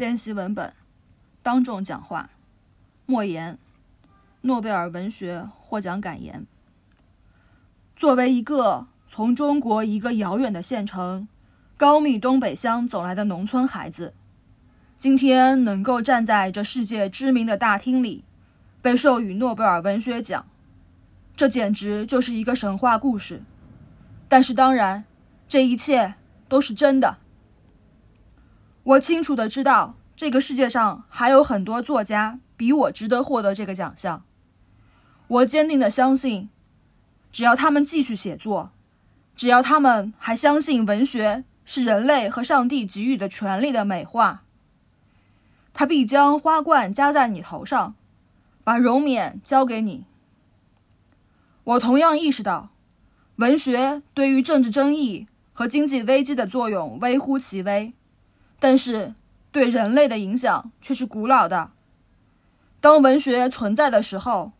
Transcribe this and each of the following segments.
练习文本，当众讲话，莫言，诺贝尔文学获奖感言。作为一个从中国一个遥远的县城高密东北乡走来的农村孩子，今天能够站在这世界知名的大厅里，被授予诺贝尔文学奖，这简直就是一个神话故事。但是，当然，这一切都是真的。我清楚的知道，这个世界上还有很多作家比我值得获得这个奖项。我坚定的相信，只要他们继续写作，只要他们还相信文学是人类和上帝给予的权利的美化，他必将花冠加在你头上，把荣冕交给你。我同样意识到，文学对于政治争议和经济危机的作用微乎其微。但是，对人类的影响却是古老的。当文学存在的时候，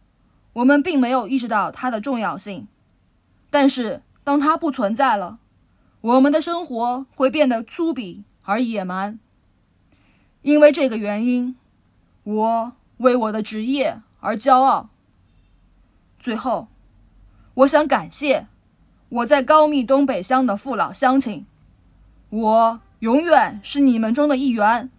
我们并没有意识到它的重要性；但是，当它不存在了，我们的生活会变得粗鄙而野蛮。因为这个原因，我为我的职业而骄傲。最后，我想感谢我在高密东北乡的父老乡亲。我。永远是你们中的一员。